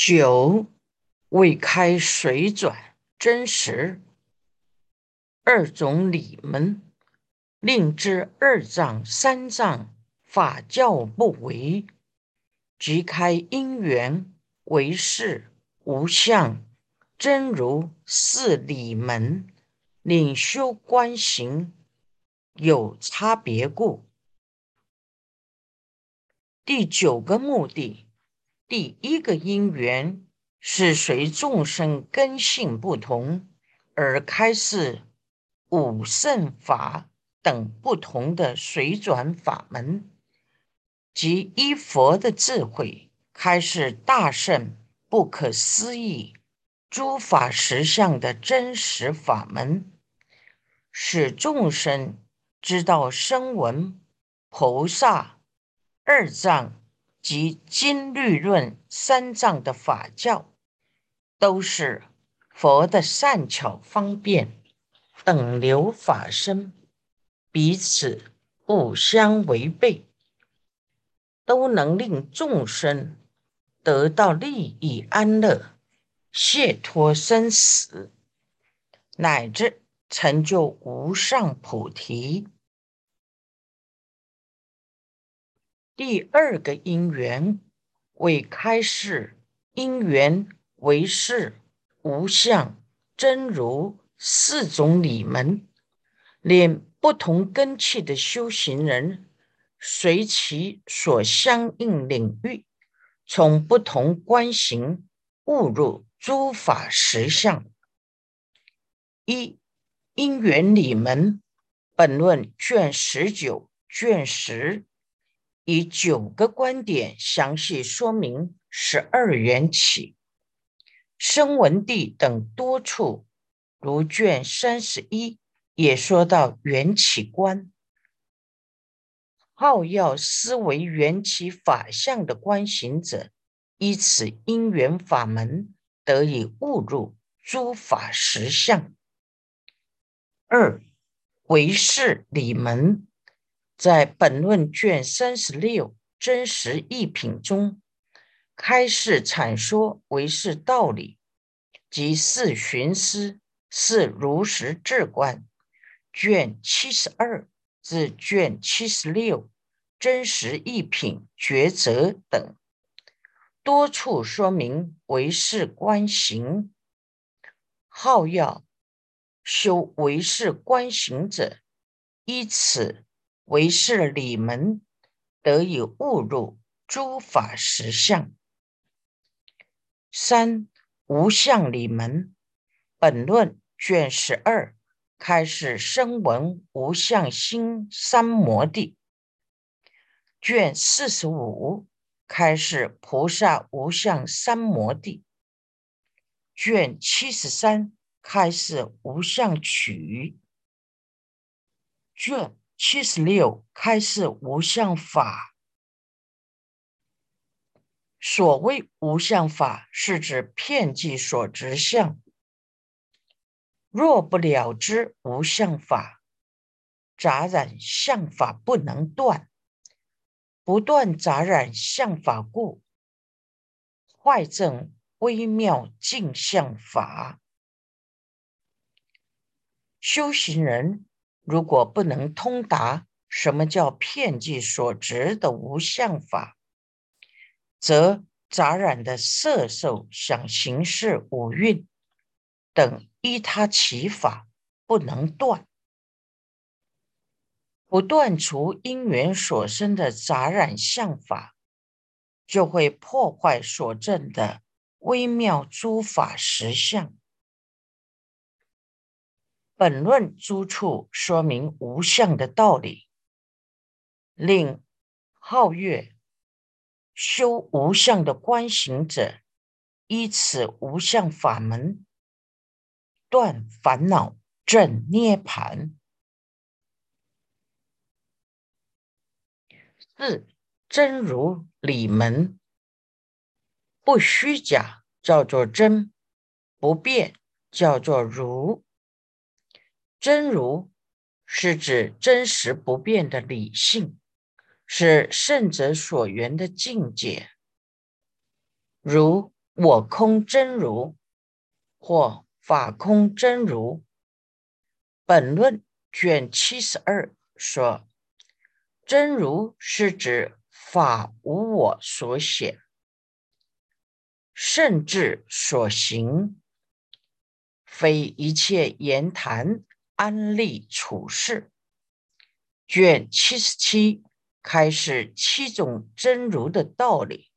九未开水转真实二种理门，令知二藏三藏法教不为，即开因缘为是无相真如四理门，领修观行有差别故。第九个目的。第一个因缘是随众生根性不同而开示五圣法等不同的水转法门，即依佛的智慧开示大圣不可思议诸法实相的真实法门，使众生知道声闻、菩萨、二藏。及经律论三藏的法教，都是佛的善巧方便等流法身，彼此不相违背，都能令众生得到利益安乐，解脱生死，乃至成就无上菩提。第二个因缘为开示，因缘为是无相真如四种理门，令不同根器的修行人随其所相应领域，从不同观行悟入诸法实相。一因缘理门，本论卷十九卷十。以九个观点详细说明十二缘起、声闻地等多处，如卷三十一也说到缘起观。好要思维缘起法相的观行者，依此因缘法门得以悟入诸法实相。二唯是理门。在本论卷三十六真实一品中，开示阐说唯是道理及是寻思、是如实智观。卷七十二至卷七十六真实一品抉择等多处说明唯是观行。好要修唯是观行者，依此。为是理门得以悟入诸法实相。三无相理门本论卷十二开始声闻无相心三摩地。卷四十五开始菩萨无相三摩地。卷七十三开始无相取。卷。七十六开示无相法。所谓无相法，是指片计所执相。若不了知无相法，杂染相法不能断，不断杂染相法故，坏正微妙镜相法。修行人。如果不能通达什么叫片计所执的无相法，则杂染的色受想行识五蕴等依他起法不能断，不断除因缘所生的杂染相法，就会破坏所证的微妙诸法实相。本论诸处说明无相的道理，令皓月修无相的观行者，依此无相法门断烦恼证涅盘。四真如理门，不虚假叫做真，不变叫做如。真如是指真实不变的理性，是圣者所缘的境界。如我空真如或法空真如。本论卷七十二说，真如是指法无我所显，甚至所行，非一切言谈安立处事。卷七十七开始七种真如的道理，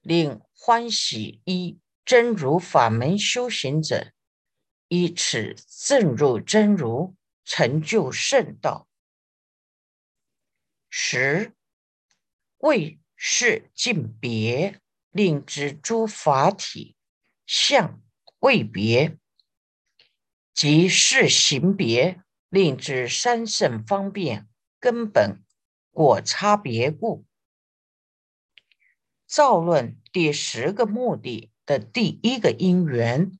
令欢喜一真如法门修行者。以此正入真如，成就圣道。十为是尽别，令知诸法体相未别；即是行别，令知三圣方便根本果差别故。造论第十个目的的第一个因缘。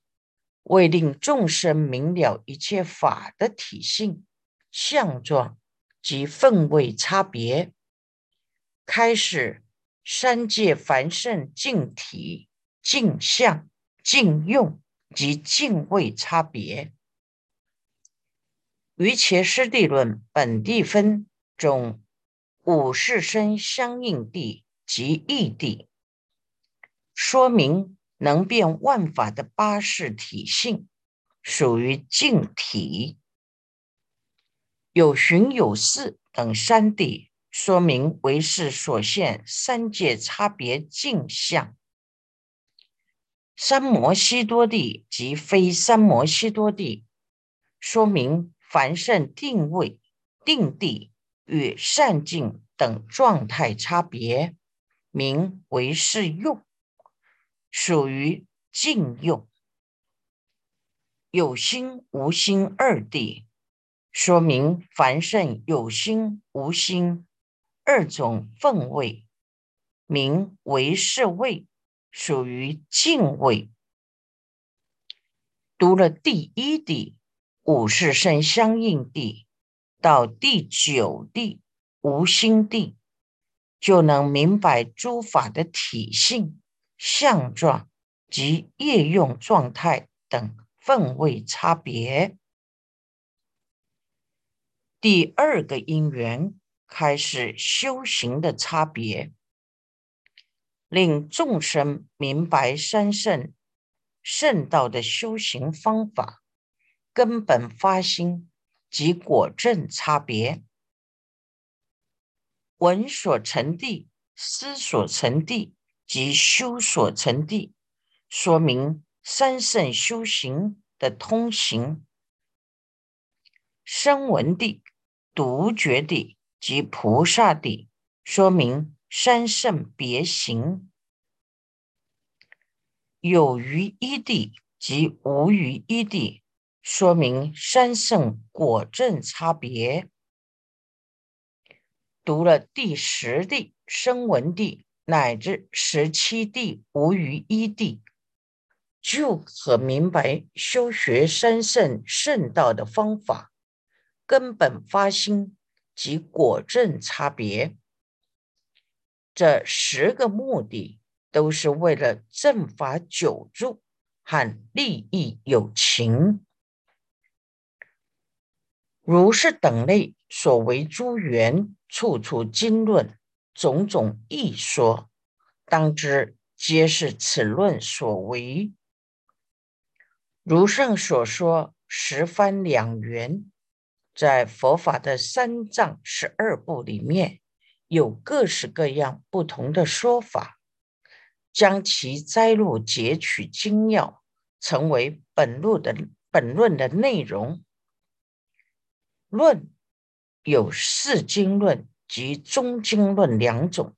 为令众生明了一切法的体性、相状及分位差别，开始三界凡圣净体、净相、净用及净位差别。于前师地论本地分中，五世生相应地及异地，说明。能变万法的八识体性，属于净体；有寻有四等三地，说明为是所现三界差别镜相。三摩悉多地及非三摩悉多地，说明凡圣定位、定地与善境等状态差别，名为是用。属于静用，有心无心二谛，说明凡圣有心无心二种分位，名为是位，属于静位。读了第一谛五世圣相应地到第九地无心地，就能明白诸法的体性。相状及业用状态等分位差别。第二个因缘开始修行的差别，令众生明白三圣圣道的修行方法、根本发心及果证差别。闻所成地，思所成地。及修所成地，说明三圣修行的通行；声闻地、独觉地及菩萨地，说明三圣别行；有余一地及无余一地，说明三圣果证差别。读了第十地声闻地。乃至十七地无余一地，就可明白修学三圣圣道的方法、根本发心及果证差别。这十个目的都是为了正法久住和利益有情。如是等类所为诸缘，处处经论。种种异说，当知皆是此论所为。如上所说，十番两缘，在佛法的三藏十二部里面，有各式各样不同的说法，将其摘录截取精要，成为本论的本论的内容。论有四经论。及中经论两种，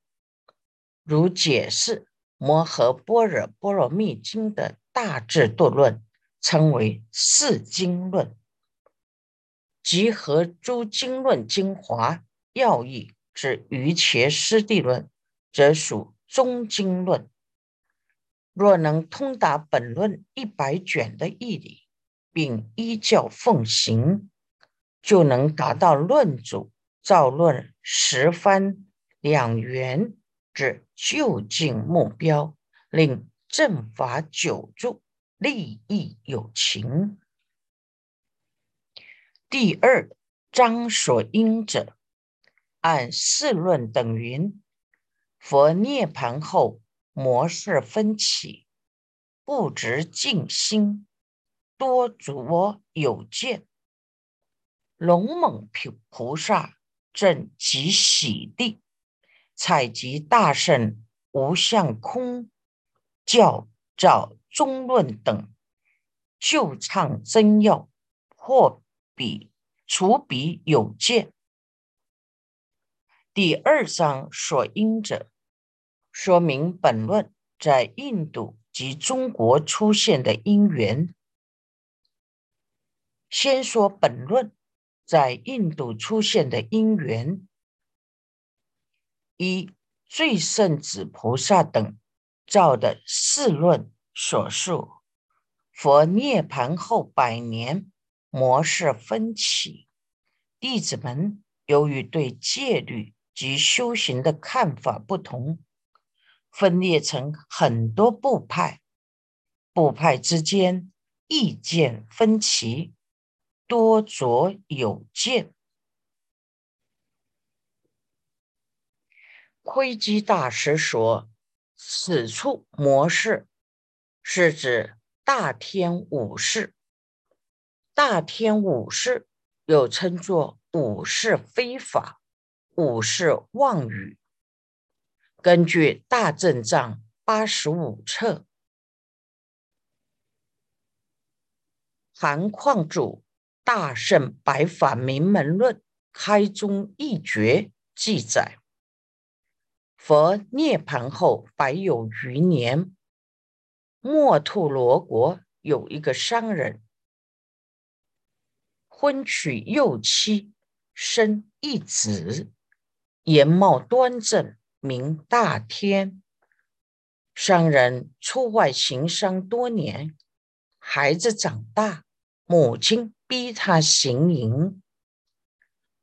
如解释《摩诃般若波罗蜜经》的大智度论，称为四经论；集合诸经论精华要义之瑜伽师地论，则属中经论。若能通达本论一百卷的义理，并依教奉行，就能达到论主。造论十番两圆之就近目标，令正法久住，利益有情。第二章所应者，按四论等云：佛涅盘后，魔事分起，不执静心，多着有见。龙猛菩菩萨正即喜地，采集大圣无相空教照中论等，就唱真要，破彼除彼有见。第二章所因者，说明本论在印度及中国出现的因缘。先说本论。在印度出现的因缘，一最圣子菩萨等造的四论所述，佛涅盘后百年模式分歧，弟子们由于对戒律及修行的看法不同，分裂成很多部派，部派之间意见分歧。多着有见，窥基大师说：“此处模式是指大天五事。大天五事又称作五事非法、五事妄语。根据《大正藏》八十五册，含矿主。”大圣白法名门论开宗一绝记载：佛涅盘后百有余年，莫吐罗国有一个商人，婚娶幼妻，生一子，颜貌端正，名大天。商人出外行商多年，孩子长大，母亲。逼他行淫，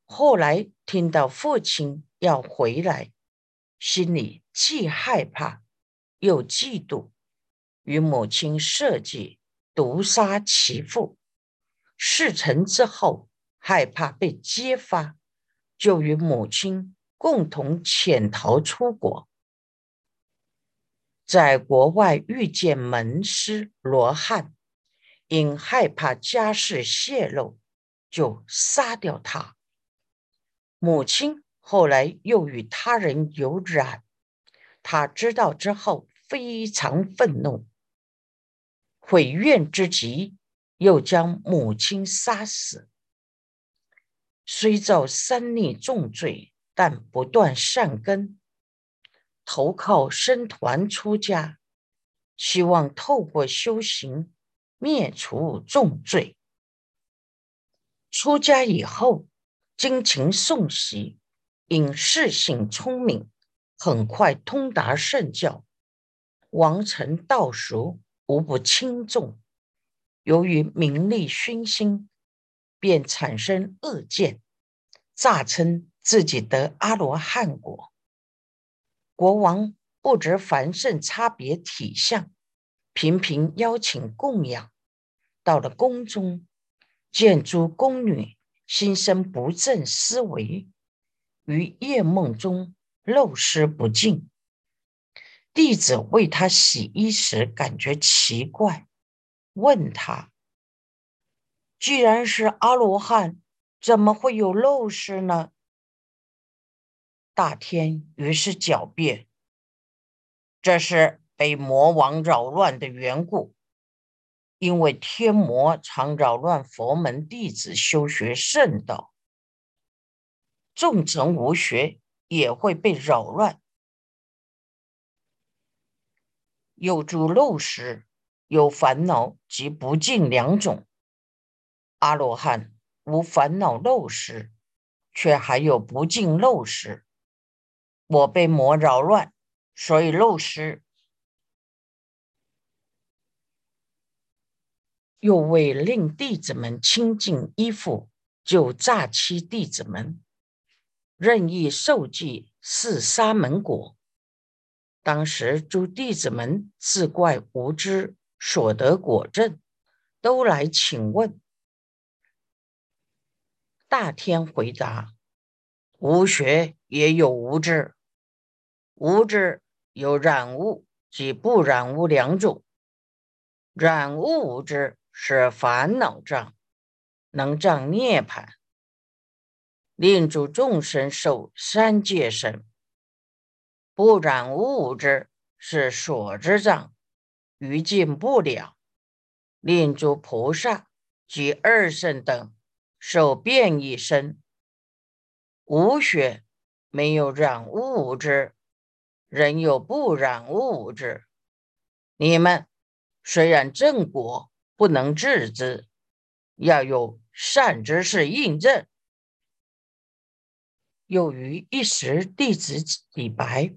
后来听到父亲要回来，心里既害怕又嫉妒，与母亲设计毒杀其父。事成之后，害怕被揭发，就与母亲共同潜逃出国，在国外遇见门师罗汉。因害怕家事泄露，就杀掉他。母亲后来又与他人有染，他知道之后非常愤怒，悔怨之极，又将母亲杀死。虽遭三逆重罪，但不断善根，投靠僧团出家，希望透过修行。灭除重罪。出家以后，精勤诵习，因事性聪明，很快通达圣教，王臣道熟，无不轻重。由于名利熏心，便产生恶见，诈称自己得阿罗汉果。国王不知凡圣差别体相。频频邀请供养，到了宫中，见诸宫女心生不正思维，于夜梦中漏失不尽。弟子为他洗衣时，感觉奇怪，问他：“既然是阿罗汉，怎么会有漏失呢？”大天于是狡辩：“这是。”被魔王扰乱的缘故，因为天魔常扰乱佛门弟子修学圣道，众臣无学也会被扰乱。有诸漏时，有烦恼及不净两种。阿罗汉无烦恼漏时，却还有不净漏时。我被魔扰乱，所以漏失。又为令弟子们清净衣服，就诈欺弟子们，任意受记是沙门果。当时诸弟子们自怪无知，所得果证，都来请问。大天回答：“无学也有无知，无知有染物及不染物两种。染物无知是烦恼障，能障涅盘，令诸众生受三界生。不染物无知是所知障，于尽不了，令诸菩萨及二圣等。”受变异身，无血，没有染污无知，人有不染污无知。你们虽然正果不能治之，要有善知识印证。又于一时，弟子李白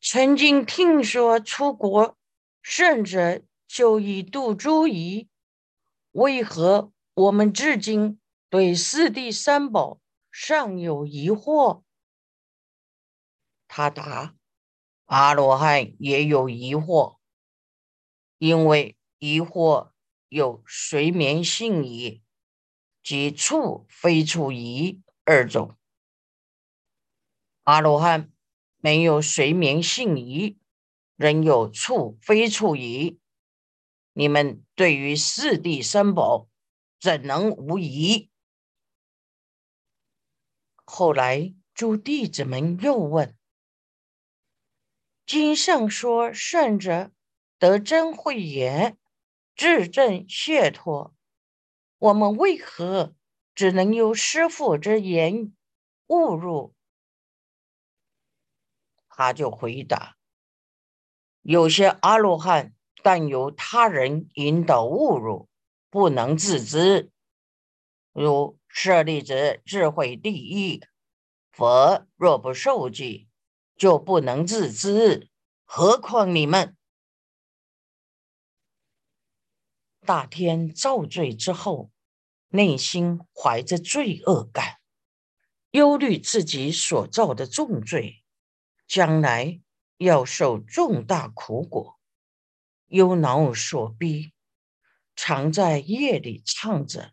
曾经听说出国圣者就以度诸夷。为何我们至今对四谛三宝尚有疑惑？他答：阿罗汉也有疑惑，因为疑惑有睡眠性疑及处非处疑二种。阿罗汉没有睡眠性疑，仍有处非处疑。你们对于四谛三宝怎能无疑？后来诸弟子们又问：“经上说圣者得真慧眼，智正解脱，我们为何只能由师父之言误入？”他就回答：“有些阿罗汉。”但由他人引导误入，不能自知。如舍利子智慧第一，佛若不受记，就不能自知。何况你们？大天造罪之后，内心怀着罪恶感，忧虑自己所造的重罪，将来要受重大苦果。忧恼所逼，常在夜里唱着：“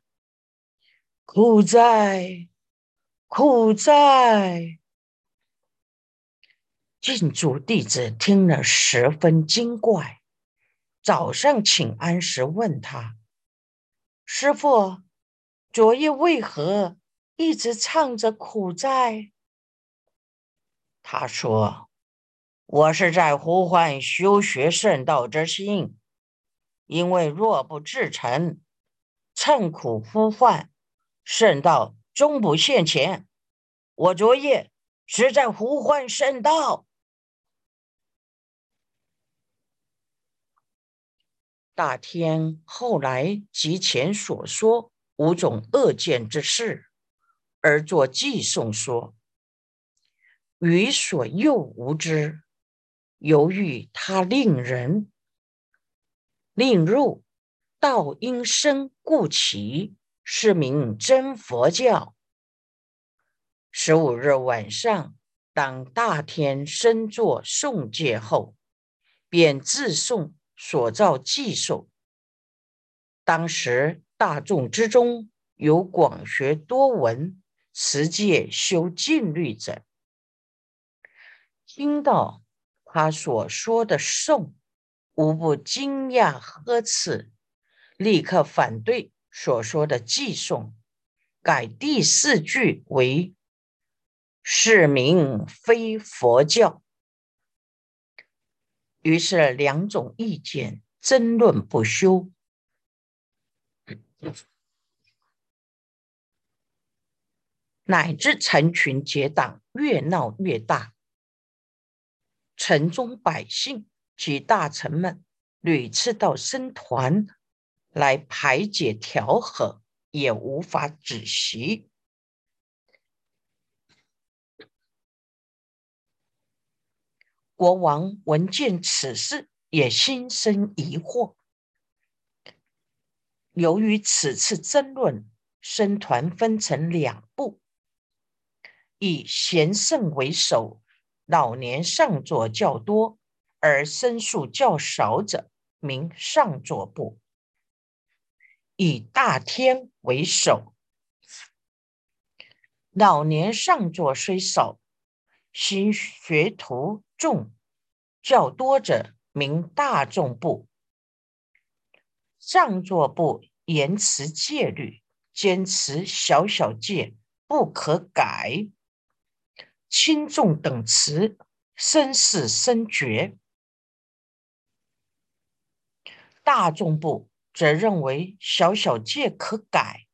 苦在，苦在。”禁主弟子听了十分惊怪。早上请安时问他：“师傅，昨夜为何一直唱着苦哉？”他说。我是在呼唤修学圣道之心，因为若不至诚，趁苦呼唤，圣道终不现前。我昨夜是在呼唤圣道。大天后来及前所说五种恶见之事，而作寄送说：“于所诱无知。”由于他令人令入道因生故起，是名真佛教。十五日晚上，当大天身作诵戒后，便自诵所造记诵。当时大众之中有广学多闻、持戒修禁律者，听到。他所说的颂，无不惊讶呵斥，立刻反对所说的寄颂，改第四句为“是名非佛教”。于是两种意见争论不休，乃至成群结党，越闹越大。城中百姓及大臣们屡次到僧团来排解调和，也无法止息。国王闻见此事，也心生疑惑。由于此次争论，僧团分成两部，以贤圣为首，老年上座较多，而僧数较少者，名上座部。以大天为首，老年上座虽少，行学徒众较多者，名大众部。上座部言持戒律，坚持小小戒不可改。轻重等词，生死生绝。大众部则认为小小戒可改，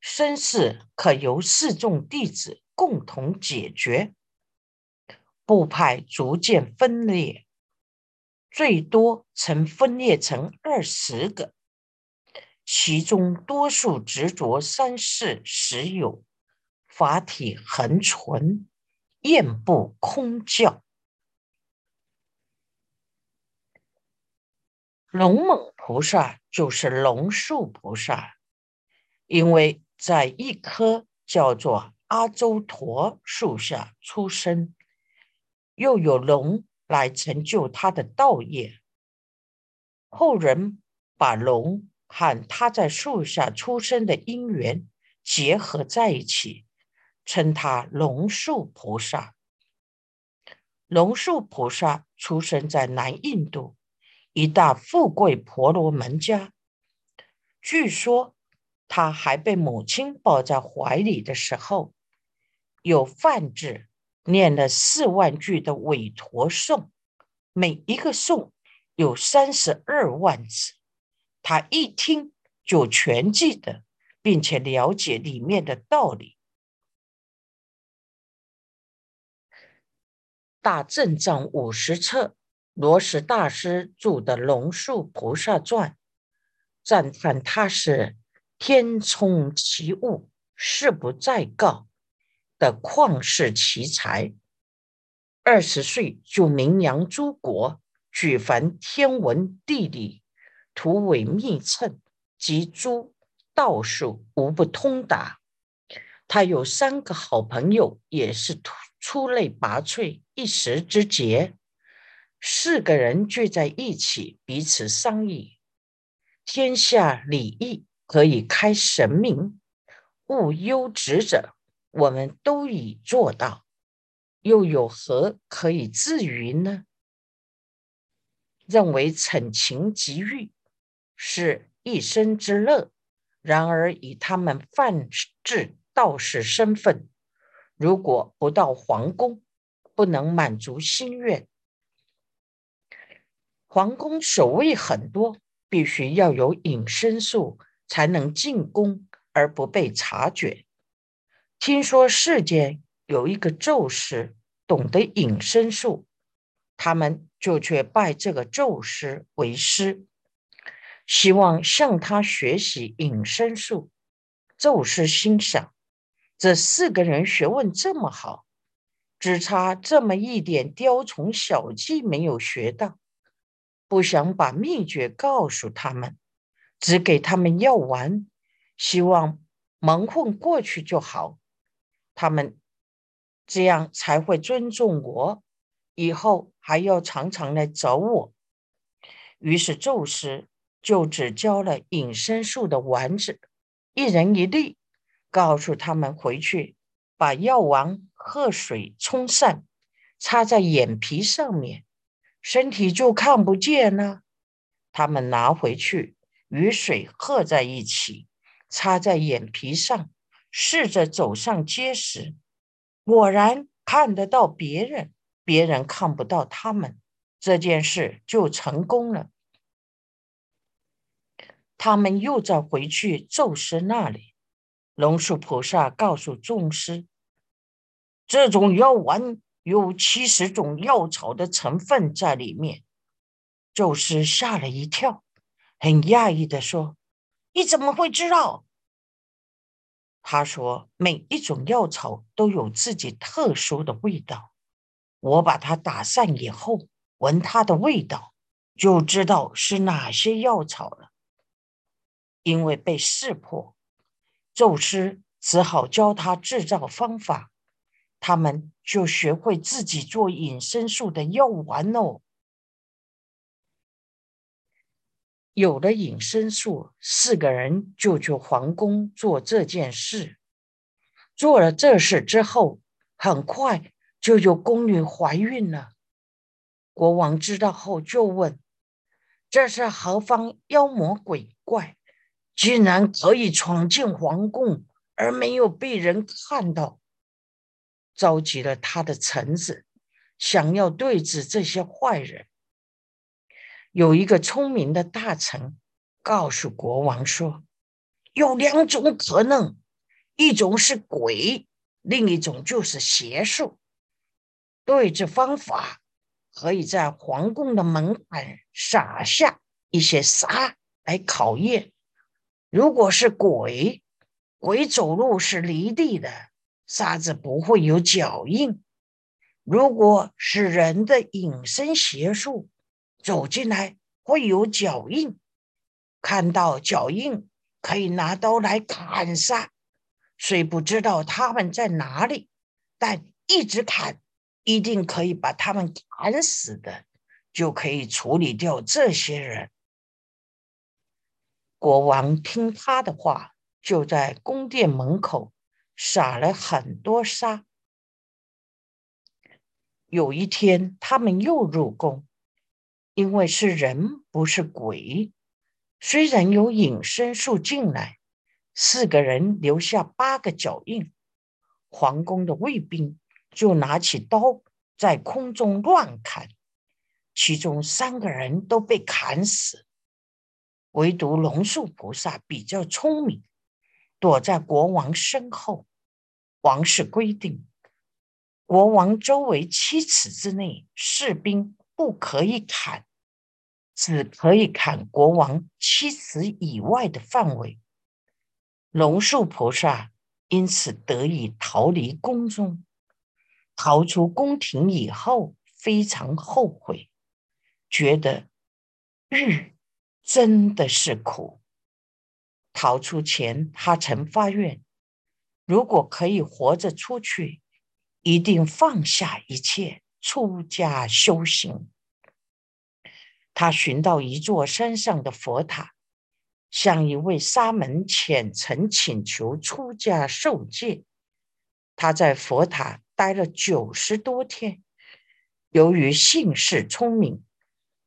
生事可由四众弟子共同解决。部派逐渐分裂，最多曾分裂成二十个，其中多数执着三世实有，法体恒存。厌不空教，龙猛菩萨就是龙树菩萨，因为在一棵叫做阿周陀树下出生，又有龙来成就他的道业，后人把龙和他在树下出生的因缘结合在一起。称他龙树菩萨。龙树菩萨出生在南印度一大富贵婆罗门家。据说他还被母亲抱在怀里的时候，有梵志念了四万句的韦陀颂，每一个颂有三十二万字，他一听就全记得，并且了解里面的道理。大正藏五十册，罗什大师著的《龙树菩萨传》，赞叹他是天聪奇物，事不再告的旷世奇才。二十岁就名扬诸国，举凡天文地理、土伪密称及诸道术，无不通达。他有三个好朋友，也是出类拔萃。一时之杰，四个人聚在一起，彼此商议：天下礼义可以开神明，勿忧职者，我们都已做到，又有何可以自云呢？认为逞情极欲是一生之乐，然而以他们泛制道士身份，如果不到皇宫，不能满足心愿，皇宫守卫很多，必须要有隐身术才能进宫而不被察觉。听说世间有一个咒师懂得隐身术，他们就去拜这个咒师为师，希望向他学习隐身术。咒师心想：这四个人学问这么好。只差这么一点雕虫小技没有学到，不想把秘诀告诉他们，只给他们药丸，希望蒙混过去就好。他们这样才会尊重我，以后还要常常来找我。于是宙斯就只教了隐身术的丸子，一人一粒，告诉他们回去把药丸。喝水冲散，擦在眼皮上面，身体就看不见了。他们拿回去与水和在一起，擦在眼皮上，试着走上街时，果然看得到别人，别人看不到他们，这件事就成功了。他们又再回去宙斯那里，龙树菩萨告诉众师。这种药丸有七十种药草的成分在里面，宙斯吓了一跳，很讶异的说：“你怎么会知道？”他说：“每一种药草都有自己特殊的味道，我把它打散以后，闻它的味道，就知道是哪些药草了。”因为被识破，宙斯只好教他制造方法。他们就学会自己做隐身术的药丸哦。有了隐身术，四个人就去皇宫做这件事。做了这事之后，很快就有宫女怀孕了。国王知道后就问：“这是何方妖魔鬼怪，竟然可以闯进皇宫而没有被人看到？”召集了他的臣子，想要对峙这些坏人。有一个聪明的大臣告诉国王说：“有两种可能，一种是鬼，另一种就是邪术。对峙方法。”可以在皇宫的门槛撒下一些沙来考验。如果是鬼，鬼走路是离地的，沙子不会有脚印；如果是人的隐身邪术，走进来会有脚印，看到脚印可以拿刀来砍杀。虽不知道他们在哪里，但一直砍。一定可以把他们砍死的，就可以处理掉这些人。国王听他的话，就在宫殿门口撒了很多沙。有一天，他们又入宫，因为是人不是鬼，虽然有隐身术进来，四个人留下八个脚印，皇宫的卫兵。就拿起刀在空中乱砍，其中三个人都被砍死，唯独龙树菩萨比较聪明，躲在国王身后。王室规定，国王周围七尺之内士兵不可以砍，只可以砍国王七尺以外的范围。龙树菩萨因此得以逃离宫中。逃出宫廷以后，非常后悔，觉得日真的是苦。逃出前，他曾发愿，如果可以活着出去，一定放下一切，出家修行。他寻到一座山上的佛塔，向一位沙门虔诚请求出家受戒。他在佛塔。待了九十多天，由于姓氏聪明，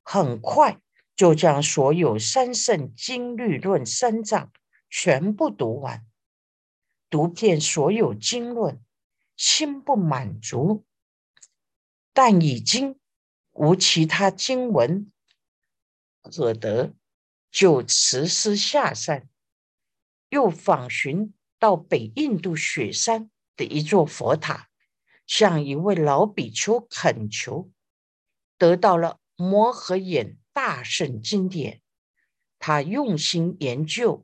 很快就将所有三圣经律论三藏全部读完，读遍所有经论，心不满足，但已经无其他经文可得，就辞师下山，又访寻到北印度雪山的一座佛塔。向一位老比丘恳求，得到了《摩诃眼大圣经典。他用心研究、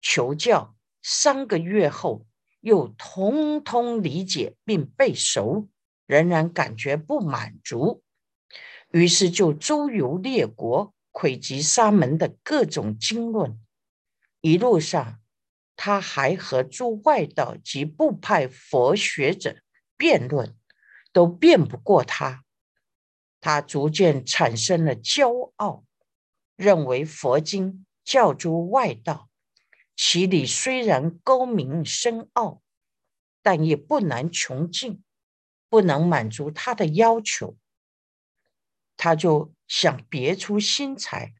求教，三个月后又通通理解并背熟，仍然感觉不满足，于是就周游列国，窥集沙门的各种经论。一路上，他还和诸外道及部派佛学者。辩论都辩不过他，他逐渐产生了骄傲，认为佛经教诸外道，其理虽然高明深奥，但也不难穷尽，不能满足他的要求。他就想别出心裁，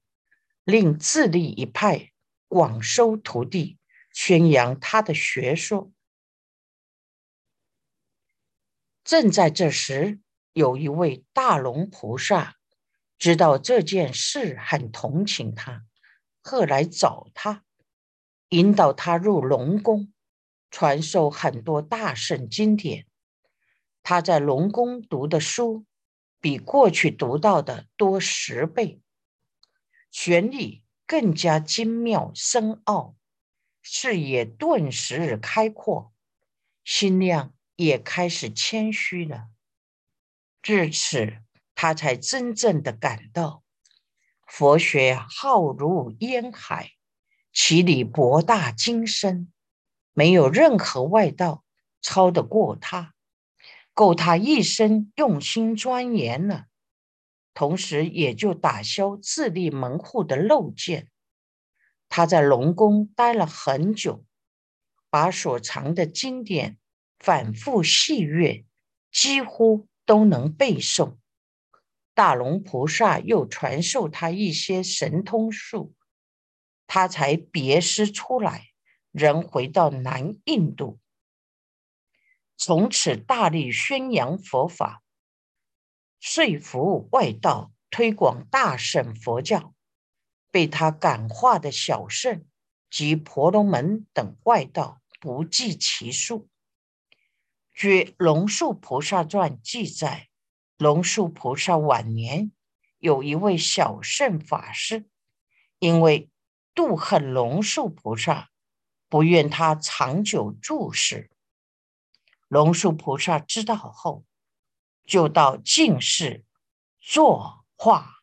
令自立一派，广收徒弟，宣扬他的学说。正在这时，有一位大龙菩萨知道这件事，很同情他，特来找他，引导他入龙宫，传授很多大圣经典。他在龙宫读的书，比过去读到的多十倍，玄理更加精妙深奥，视野顿时开阔，心量。也开始谦虚了。至此，他才真正的感到，佛学浩如烟海，其理博大精深，没有任何外道超得过他。够他一生用心钻研了，同时也就打消自立门户的陋见。他在龙宫待了很久，把所藏的经典反复细阅，几乎都能背诵。大龙菩萨又传授他一些神通术，他才别师出来，人回到南印度，从此大力宣扬佛法，说服外道，推广大乘佛教。被他感化的小圣及婆罗门等外道不计其数。据《龙树菩萨传》记载。龙树菩萨晚年有一位小圣法师，因为妒恨龙树菩萨，不愿他长久住世。龙树菩萨知道后，就到净室作画。